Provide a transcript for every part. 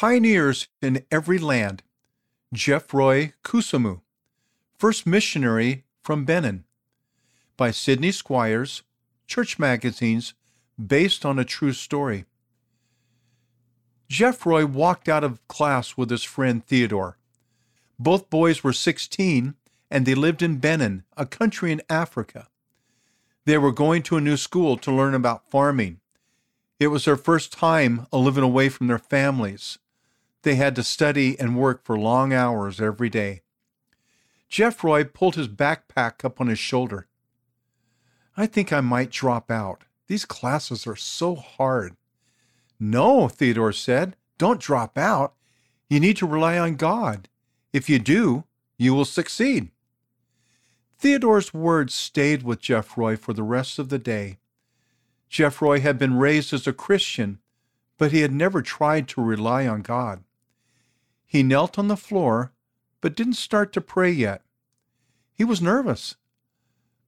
Pioneers in Every Land, Geoffroy Koussemou, First Missionary from Benin, by Sidney Squires, Church Magazines, based on a true story. Geoffroy walked out of class with his friend Theodore. Both boys were 16 and they lived in Benin, a country in Africa. They were going to a new school to learn about farming. It was their first time living away from their families. They had to study and work for long hours every day. Geoffroy pulled his backpack up on his shoulder. I think I might drop out. These classes are so hard. No, Theodore said, don't drop out. You need to rely on God. If you do, you will succeed. Theodore's words stayed with Geoffroy for the rest of the day. Geoffroy had been raised as a Christian, but he had never tried to rely on God. He knelt on the floor, but didn't start to pray yet. He was nervous.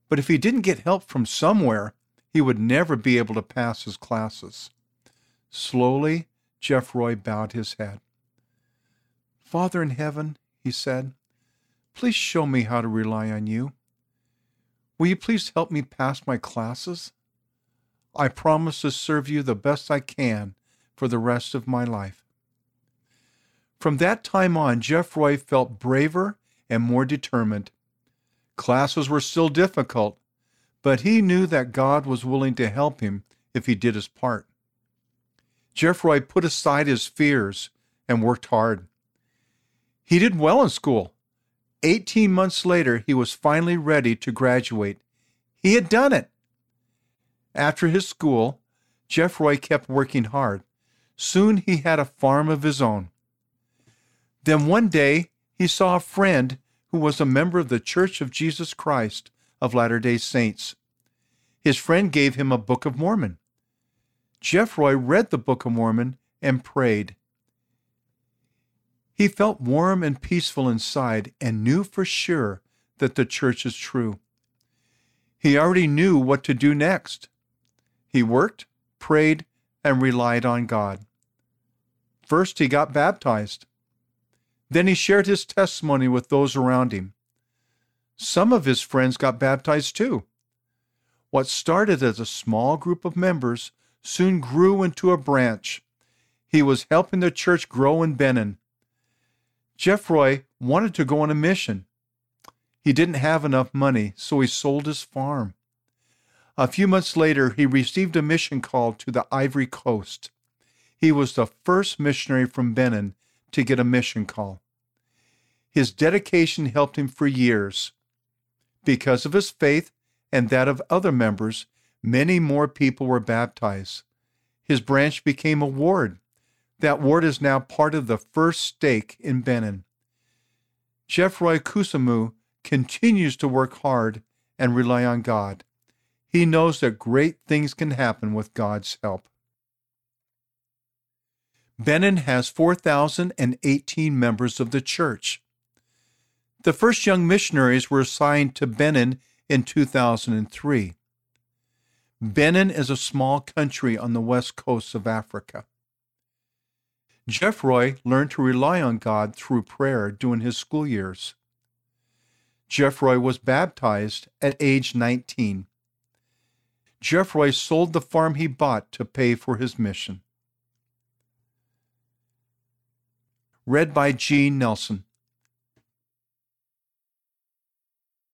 But if he didn't get help from somewhere, he would never be able to pass his classes. Slowly, Geoffroy bowed his head. Father in heaven, he said, please show me how to rely on you. Will you please help me pass my classes? I promise to serve you the best I can for the rest of my life. From that time on, Geoffroy felt braver and more determined. Classes were still difficult, but he knew that God was willing to help him if he did his part. Geoffroy put aside his fears and worked hard. He did well in school. Eighteen months later, he was finally ready to graduate. He had done it. After his school, Geoffroy kept working hard. Soon he had a farm of his own. Then one day he saw a friend who was a member of the Church of Jesus Christ of Latter day Saints. His friend gave him a Book of Mormon. Geoffroy read the Book of Mormon and prayed. He felt warm and peaceful inside and knew for sure that the church is true. He already knew what to do next. He worked, prayed, and relied on God. First, he got baptized. Then he shared his testimony with those around him. Some of his friends got baptized too. What started as a small group of members soon grew into a branch. He was helping the church grow in Benin. Geoffroy wanted to go on a mission. He didn't have enough money, so he sold his farm. A few months later, he received a mission call to the Ivory Coast. He was the first missionary from Benin to get a mission call. His dedication helped him for years. Because of his faith and that of other members, many more people were baptized. His branch became a ward. That ward is now part of the first stake in Benin. Geoffroy Koussemou continues to work hard and rely on God. He knows that great things can happen with God's help. Benin has 4,018 members of the church. The first young missionaries were assigned to Benin in 2003. Benin is a small country on the west coast of Africa. Geoffroy learned to rely on God through prayer during his school years. Geoffroy was baptized at age 19. Geoffroy sold the farm he bought to pay for his mission. Read by Gene Nelson.